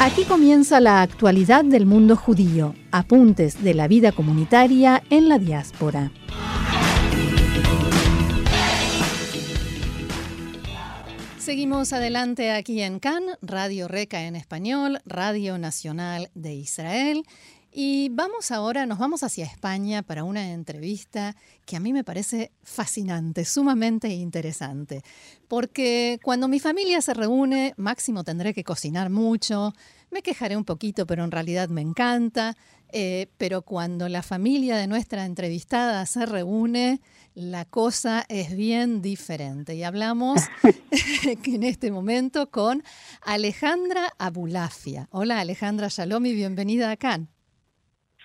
Aquí comienza la actualidad del mundo judío, apuntes de la vida comunitaria en la diáspora. Seguimos adelante aquí en Cannes, Radio Reca en español, Radio Nacional de Israel. Y vamos ahora, nos vamos hacia España para una entrevista que a mí me parece fascinante, sumamente interesante. Porque cuando mi familia se reúne, máximo tendré que cocinar mucho, me quejaré un poquito, pero en realidad me encanta. Eh, pero cuando la familia de nuestra entrevistada se reúne, la cosa es bien diferente. Y hablamos en este momento con Alejandra Abulafia. Hola Alejandra Shalom y bienvenida a Cannes.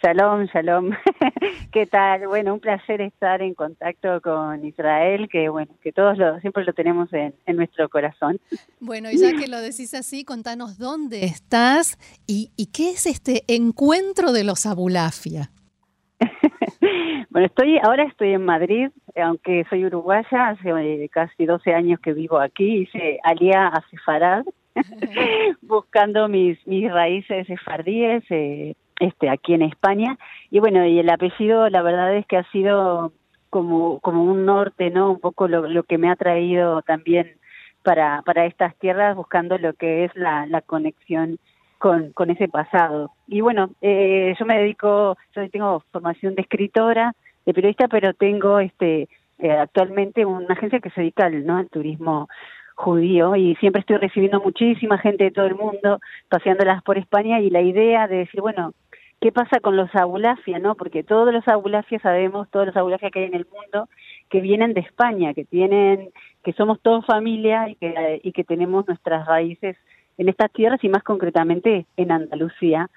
Shalom, shalom. ¿Qué tal? Bueno, un placer estar en contacto con Israel, que bueno, que todos lo, siempre lo tenemos en, nuestro corazón. Bueno, y ya que lo decís así, contanos dónde estás y, qué es este encuentro de los Abulafia. bueno, estoy ahora estoy en Madrid, aunque soy uruguaya, hace eh, casi 12 años que vivo aquí, hice alía a Sefarad, buscando mis, mis raíces sefardíes, eh, este, aquí en España. Y bueno, y el apellido, la verdad es que ha sido como, como un norte, ¿no? Un poco lo, que me ha traído también para, para estas tierras, buscando lo que es la, la conexión con, con ese pasado. Y bueno, eh, yo me dedico, yo tengo formación de escritora, de periodista, pero tengo este eh, actualmente una agencia que se dedica al, ¿no? al turismo judío y siempre estoy recibiendo muchísima gente de todo el mundo paseándolas por España y la idea de decir, bueno, ¿qué pasa con los abulafia, no? Porque todos los abulafia sabemos, todos los abulafia que hay en el mundo que vienen de España, que tienen que somos todos familia y que y que tenemos nuestras raíces en estas tierras y más concretamente en Andalucía.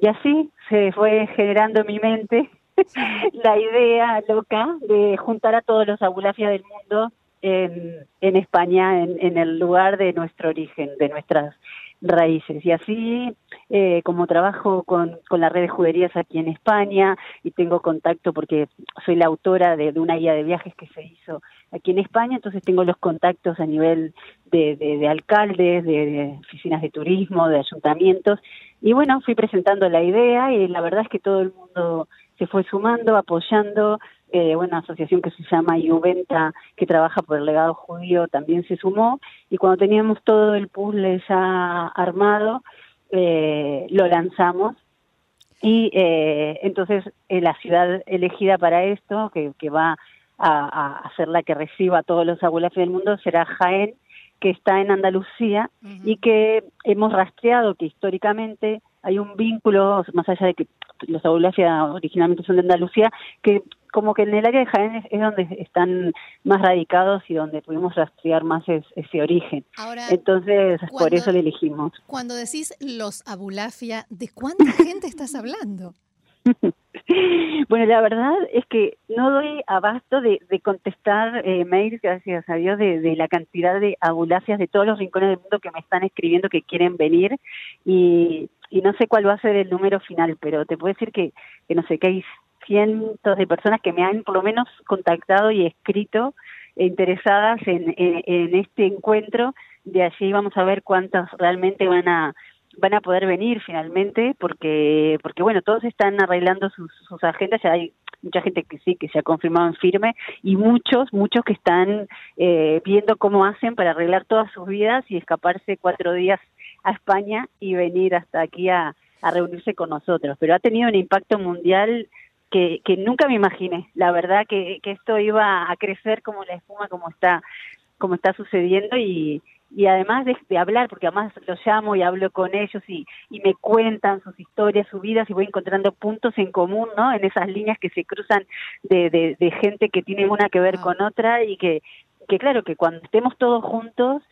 Y así se fue generando en mi mente la idea loca de juntar a todos los abulafia del mundo en, España, en, el lugar de nuestro origen, de nuestras raíces. Y así, eh, como trabajo con, con la red de juderías aquí en España y tengo contacto porque soy la autora de, de, una guía de viajes que se hizo aquí en España, entonces tengo los contactos a nivel de, de alcaldes, de, oficinas de turismo, de ayuntamientos. Y bueno, fui presentando la idea y la verdad es que todo el mundo se fue sumando, apoyando, eh, una asociación que se llama Juventa, que trabaja por el legado judío, también se sumó, y cuando teníamos todo el puzzle ya armado, eh, lo lanzamos. Y eh, entonces la ciudad elegida para esto, que, que va a, a, ser la que reciba a todos los abuelos del mundo, será Jaén, que está en Andalucía y que hemos rastreado que históricamente hay un vínculo, más allá de que los Aulafia originalmente son de Andalucía, que como que en el área de Jaén es, donde están más radicados y donde pudimos rastrear más ese origen. Entonces, por eso le elegimos. Cuando decís los Abulafia, ¿de cuánta gente estás hablando? bueno, la verdad es que no doy abasto de, de contestar eh, mails, gracias a Dios, de, de, la cantidad de abulafias de todos los rincones del mundo que me están escribiendo que quieren venir y y no sé cuál va a ser el número final, pero te puedo decir que, que no sé, que hay cientos de personas que me han por lo menos contactado y escrito e interesadas en, en, este encuentro. De allí vamos a ver cuántas realmente van a van a poder venir finalmente porque porque bueno todos están arreglando sus, sus agendas ya hay mucha gente que sí que se ha confirmado en firme y muchos muchos que están eh, viendo cómo hacen para arreglar todas sus vidas y escaparse cuatro días a España y venir hasta aquí a, a reunirse con nosotros. Pero ha tenido un impacto mundial que, que nunca me imaginé. La verdad que, que esto iba a crecer como la espuma, como está, como está sucediendo y, y además de, de, hablar, porque además los llamo y hablo con ellos y, y me cuentan sus historias, sus vidas y voy encontrando puntos en común, ¿no? En esas líneas que se cruzan de, de, de gente que tiene una que ver con otra y que, que claro, que cuando estemos todos juntos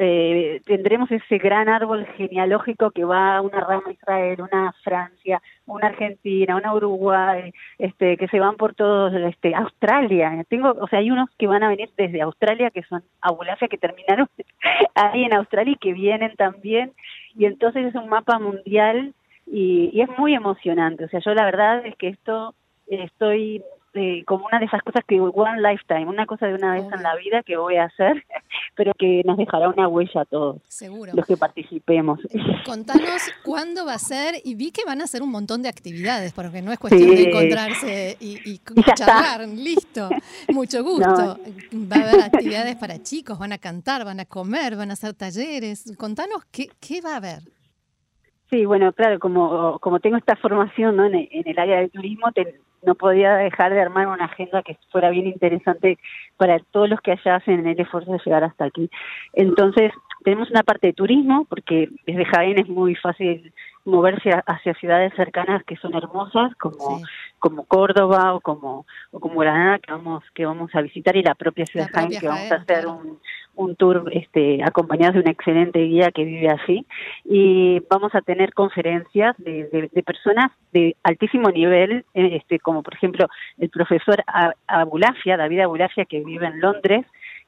eh, tendremos ese gran árbol genealógico que va a una rama Israel, una Francia, una Argentina, una Uruguay, este, que se van por todos, este, Australia. Tengo, o sea, hay unos que van a venir desde Australia que son Abulafia que terminaron ahí en Australia y que vienen también. Y entonces es un mapa mundial y, y es muy emocionante. O sea, yo la verdad es que esto estoy eh, como una de esas cosas que one lifetime, una cosa de una vez en la vida que voy a hacer, pero que nos dejará una huella a todos. Seguro. Los que participemos. Contanos cuándo va a ser y vi que van a hacer un montón de actividades, porque no es cuestión de encontrarse y, y, charlar, listo. Mucho gusto. Va a haber actividades para chicos, van a cantar, van a comer, van a hacer talleres. Contanos qué, qué va a haber. Sí, bueno, claro, como, como tengo esta formación ¿no? en, en el área del turismo, te, no podía dejar de armar una agenda que fuera bien interesante para todos los que allá hacen el esfuerzo de llegar hasta aquí. Entonces, tenemos una parte de turismo, porque desde Jaén es muy fácil moverse hacia ciudades cercanas que son hermosas, como, como Córdoba o como, o como Granada, que vamos, que vamos a visitar, y la propia ciudad de Jaén, que vamos a hacer un, un tour este, acompañado de una excelente guía que vive así. Y vamos a tener conferencias de, de, personas de altísimo nivel, eh, este, como por ejemplo el profesor Abulafia, David Abulafia, que vive en Londres,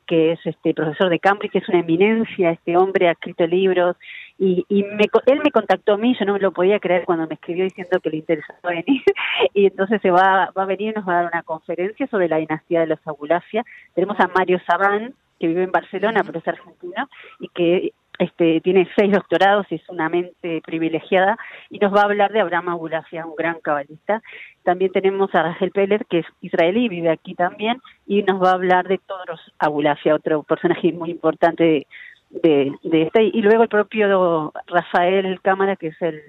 que es este profesor de Cambridge, que es una eminencia, este hombre ha escrito libros y, y me, él me contactó a mí, yo no me lo podía creer cuando me escribió diciendo que le interesaba venir. Y entonces se va, va a venir y nos va a dar una conferencia sobre la dinastía de los Abulafia. Tenemos a Mario Sabán, que vive en Barcelona, pero es argentino, y que este, tiene seis doctorados y es una mente privilegiada, y nos va a hablar de Abraham Abulafia, un gran cabalista. También tenemos a Rachel Peller, que es israelí, vive aquí también, y nos va a hablar de todos los Abulafia, otro personaje muy importante de, de, este. Y luego el propio Rafael Cámara, que es el,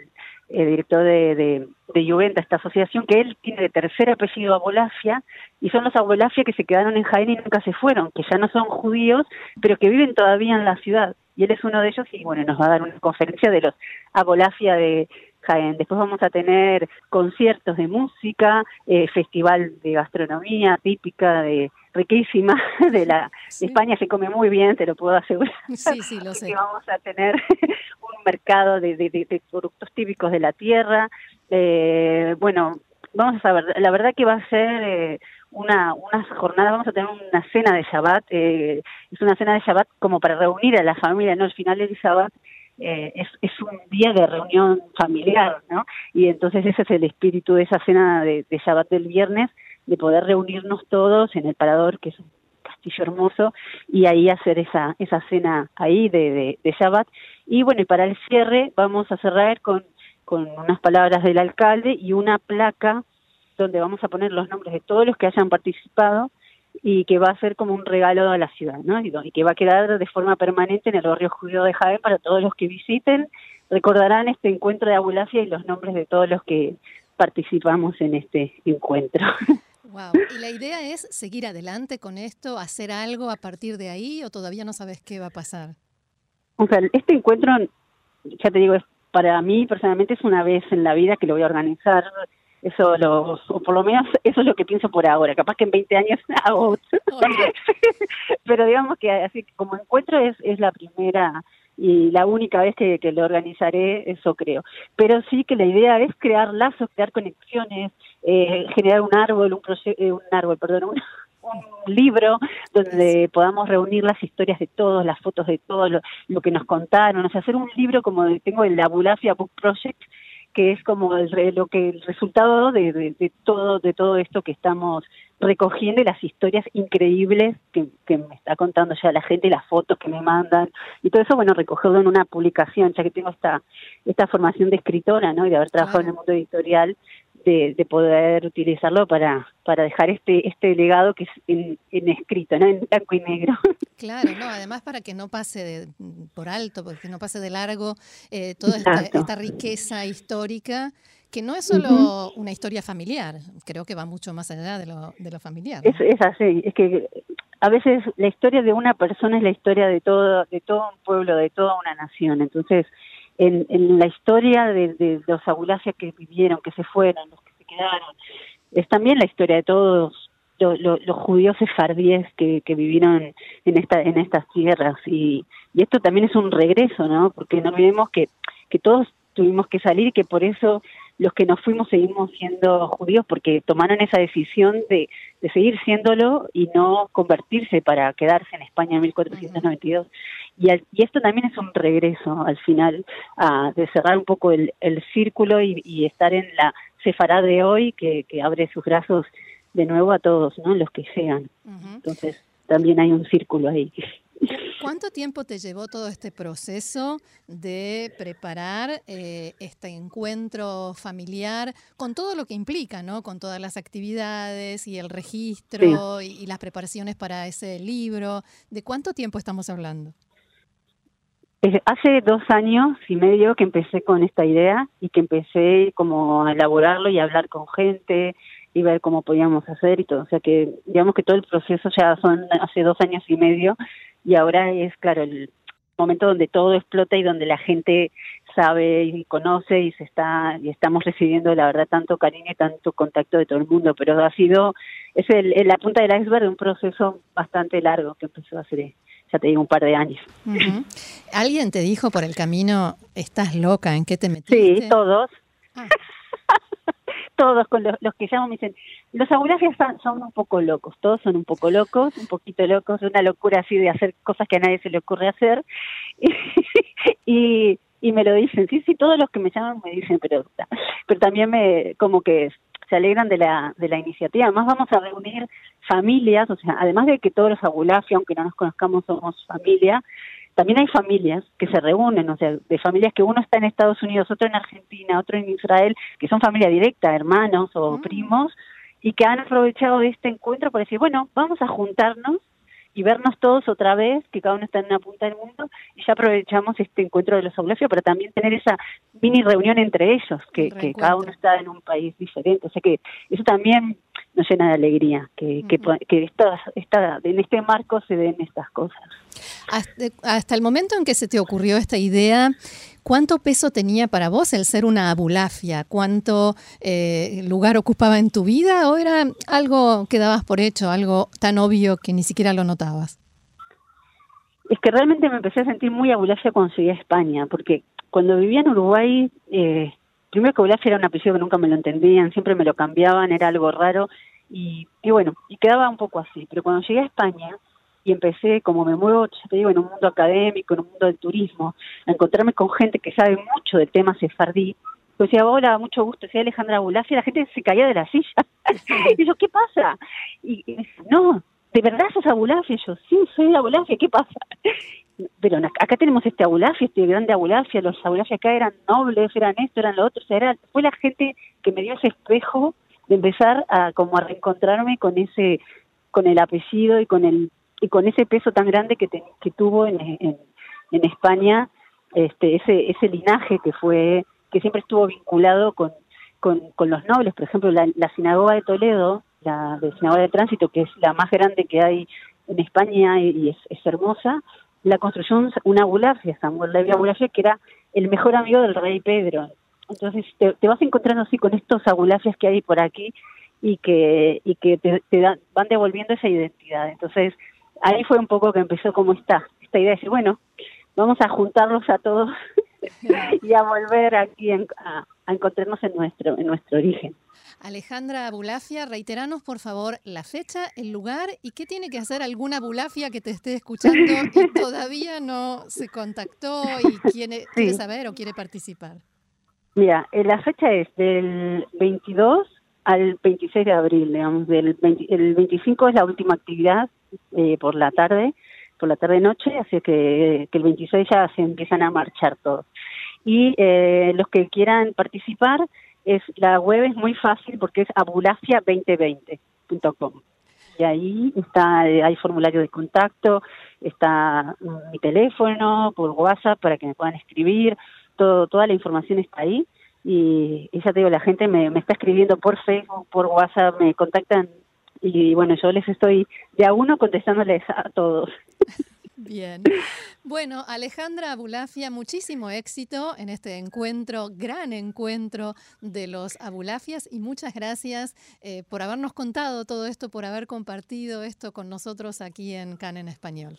el director de, de, de Juventa, esta asociación, que él tiene de tercer apellido Abolafia, y son los Abolafia que se quedaron en Jaén y nunca se fueron, que ya no son judíos, pero que viven todavía en la ciudad. Y él es uno de ellos y bueno, nos va a dar una conferencia de los Abolafia de Jaén. Después vamos a tener conciertos de música, eh, festival de gastronomía típica de riquísima de la España se come muy bien, te lo puedo asegurar. Sí, sí, lo sé. Que vamos a tener un mercado de, de, de, productos típicos de la tierra. Eh, bueno, vamos a ver, la verdad que va a ser eh, una, una jornada, vamos a tener una cena de Shabbat, eh, es una cena de Shabbat como para reunir a la familia, ¿no? El final del Shabbat eh, es, es un día de reunión familiar, ¿no? Y entonces ese es el espíritu de esa cena de, de Shabbat del viernes, de poder reunirnos todos en el parador, que es un castillo hermoso, y ahí hacer esa, esa cena ahí de, de, Shabbat. Y bueno, y para el cierre vamos a cerrar con, con unas palabras del alcalde y una placa donde vamos a poner los nombres de todos los que hayan participado y que va a ser como un regalo a la ciudad, ¿no? Y que va a quedar de forma permanente en el barrio judío de Jaén para todos los que visiten. Recordarán este encuentro de Abulafia y los nombres de todos los que participamos en este encuentro. Wow. ¿Y la idea es seguir adelante con esto, hacer algo a partir de ahí o todavía no sabes qué va a pasar? O sea, este encuentro, ya te digo, es, para mí personalmente es una vez en la vida que lo voy a organizar eso lo, o por lo menos eso es lo que pienso por ahora. Capaz que en 20 años hago otro. Pero digamos que así como encuentro es, es la primera y la única vez que, que lo organizaré, eso creo. Pero sí que la idea es crear lazos, crear conexiones, eh, generar un árbol, un, eh, un árbol, perdón, un, un libro donde podamos reunir las historias de todos, las fotos de todos, lo, lo que nos contaron, o sea, hacer un libro como tengo el Abulafia Book Project, que es como el, lo que el resultado de, de, todo de todo esto que estamos recogiendo y las historias increíbles que, que, me está contando ya la gente, las fotos que me mandan y todo eso, bueno, recogerlo en una publicación, ya que tengo esta esta formación de escritora, ¿no? Y de haber trabajado en el mundo editorial, de, de, poder utilizarlo para, para dejar este, este legado que es en, en escrito, ¿no? en blanco y negro. Claro, no, además para que no pase de, por alto, porque no pase de largo eh, toda esta, esta, riqueza histórica, que no es solo uh -huh. una historia familiar, creo que va mucho más allá de lo, de lo familiar. ¿no? Es, es así, es que a veces la historia de una persona es la historia de todo, de todo un pueblo, de toda una nación, entonces en, en la historia de, de los abulacias que vivieron, que se fueron, los que se quedaron. Es también la historia de todos los judíos sefardíes que, vivieron en esta en estas tierras y, esto también es un regreso, ¿no? Porque no olvidemos que que todos tuvimos que salir y que por eso los que nos fuimos seguimos siendo judíos porque tomaron esa decisión de, de seguir siéndolo y no convertirse para quedarse en España en 1492. Y, y esto también es un regreso al final a, de cerrar un poco el, el círculo y, estar en la sefará de hoy que, abre sus brazos de nuevo a todos, ¿no? Los que sean. Entonces también hay un círculo ahí. ¿Cuánto tiempo te llevó todo este proceso de preparar eh, este encuentro familiar con todo lo que implica, ¿no? Con todas las actividades y el registro y, y, las preparaciones para ese libro. ¿De cuánto tiempo estamos hablando? Hace dos años y medio que empecé con esta idea y que empecé como a elaborarlo y a hablar con gente y ver cómo podíamos hacer y todo. O sea que digamos que todo el proceso ya son hace dos años y medio y ahora es, claro, el momento donde todo explota y donde la gente sabe y conoce y se está y estamos recibiendo la verdad tanto cariño y tanto contacto de todo el mundo. Pero ha sido es el, la punta del iceberg de un proceso bastante largo que empezó hace ya te digo un par de años. Alguien te dijo por el camino estás loca en qué te metiste sí todos. Ah. Todos con los, que llamo me dicen, los abuelajes son, un poco locos, todos son un poco locos, un poquito locos, una locura así de hacer cosas que a nadie se le ocurre hacer. y, y me lo dicen, sí, sí, todos los que me llaman me dicen, pero, pero también me, como que se alegran de la, de la iniciativa. Además vamos a reunir familias, o sea, además de que todos los abulafi, aunque no nos conozcamos, somos familia, también hay familias que se reúnen, o sea, de familias que uno está en Estados Unidos, otro en Argentina, otro en Israel, que son familia directa, hermanos o ah. primos, y que han aprovechado de este encuentro para decir, bueno, vamos a juntarnos y vernos todos otra vez, que cada uno está en una punta del mundo, y ya aprovechamos este encuentro de los aulafios para también tener esa mini reunión entre ellos, que, que cada uno está en un país diferente. O sea que eso también nos llena de alegría, que, que, que esta, en este marco se den estas cosas. Hasta, el momento en que se te ocurrió esta idea, ¿cuánto peso tenía para vos el ser una abulafia? ¿Cuánto eh, lugar ocupaba en tu vida? ¿O era algo que dabas por hecho, algo tan obvio que ni siquiera lo notabas? Es que realmente me empecé a sentir muy abulafia cuando llegué a España, porque cuando vivía en Uruguay, eh, primero que abulafia era un apellido que nunca me lo entendían, siempre me lo cambiaban, era algo raro, y, y bueno, y quedaba un poco así. Pero cuando llegué a España, y empecé, como me muevo, ya te en un mundo académico, en un mundo del turismo, a encontrarme con gente que sabe mucho del tema sefardí. Pues decía, hola, mucho gusto, soy Alejandra Bulafia, la gente se caía de la silla. y yo, ¿qué pasa? Y, y dice, no, ¿de verdad sos Abulafia? Y yo, sí, soy Abulafia, ¿qué pasa? Pero acá tenemos este Abulafia, este grande Abulafia, los Abulafia acá eran nobles, eran esto, eran lo otro, o sea, era, fue la gente que me dio ese espejo de empezar a como a reencontrarme con ese con el apellido y con el y con ese peso tan grande que, que tuvo en, en, España este ese ese linaje que fue que siempre estuvo vinculado con con, los nobles. Por ejemplo la, sinagoga de Toledo la de sinagoga de tránsito que es la más grande que hay en España y, es, hermosa la construcción una abulafia Samuel Levi Abulafia que era el mejor amigo del rey Pedro. Entonces te, te vas encontrando así con estos abulafias que hay por aquí y que y que te, te dan, van devolviendo esa identidad. Entonces ahí fue un poco que empezó como esta, esta idea de decir, bueno, vamos a juntarlos a todos y a volver aquí a, encontrarnos en nuestro, en nuestro origen. Alejandra Bulafia, reiteranos por favor la fecha, el lugar y qué tiene que hacer alguna Bulafia que te esté escuchando y todavía no se contactó y quiere, quiere saber o quiere participar. Mira, eh, la fecha es del 22 al 26 de abril, digamos, del el 25 es la última actividad eh, por la tarde, por la tarde-noche, así que, que el 26 ya se empiezan a marchar todos. Y eh, los que quieran participar, es la web es muy fácil porque es abulacia2020.com. Y ahí está, eh, hay formulario de contacto, está mi teléfono por WhatsApp para que me puedan escribir, todo, toda la información está ahí. Y, ya te digo, la gente me está escribiendo por Facebook, por WhatsApp, me contactan y bueno, yo les estoy de a uno contestándoles a todos. Bien. Bueno, Alejandra Abulafia, muchísimo éxito en este encuentro, gran encuentro de los Abulafias y muchas gracias eh, por habernos contado todo esto, por haber compartido esto con nosotros aquí en CAN en Español.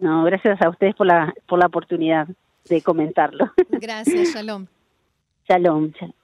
No, gracias a ustedes por la, por la oportunidad de comentarlo. Gracias, shalom. Shalom, shalom.